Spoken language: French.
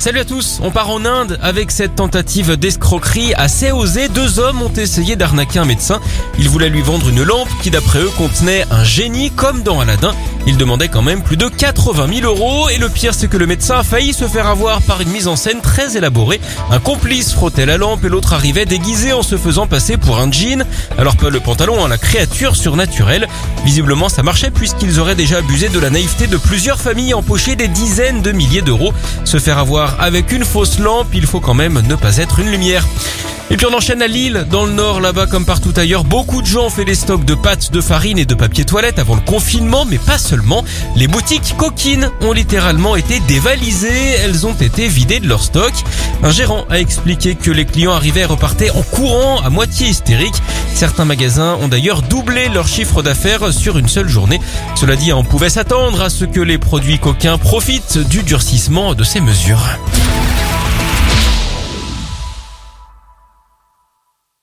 Salut à tous, on part en Inde avec cette tentative d'escroquerie assez osée. Deux hommes ont essayé d'arnaquer un médecin. Ils voulaient lui vendre une lampe qui d'après eux contenait un génie comme dans Aladdin. Ils demandaient quand même plus de 80 000 euros et le pire c'est que le médecin a failli se faire avoir par une mise en scène très élaborée. Un complice frottait la lampe et l'autre arrivait déguisé en se faisant passer pour un djinn. Alors pas le pantalon, hein, la créature surnaturelle. Visiblement ça marchait puisqu'ils auraient déjà abusé de la naïveté de plusieurs familles empoché des dizaines de milliers d'euros. Se faire avoir avec une fausse lampe, il faut quand même ne pas être une lumière. Et puis on enchaîne à Lille, dans le nord, là-bas comme partout ailleurs. Beaucoup de gens ont fait des stocks de pâtes, de farine et de papier toilette avant le confinement, mais pas seulement. Les boutiques coquines ont littéralement été dévalisées, elles ont été vidées de leur stock. Un gérant a expliqué que les clients arrivaient et repartaient en courant, à moitié hystériques. Certains magasins ont d'ailleurs doublé leur chiffre d'affaires sur une seule journée. Cela dit, on pouvait s'attendre à ce que les produits coquins profitent du durcissement de ces mesures.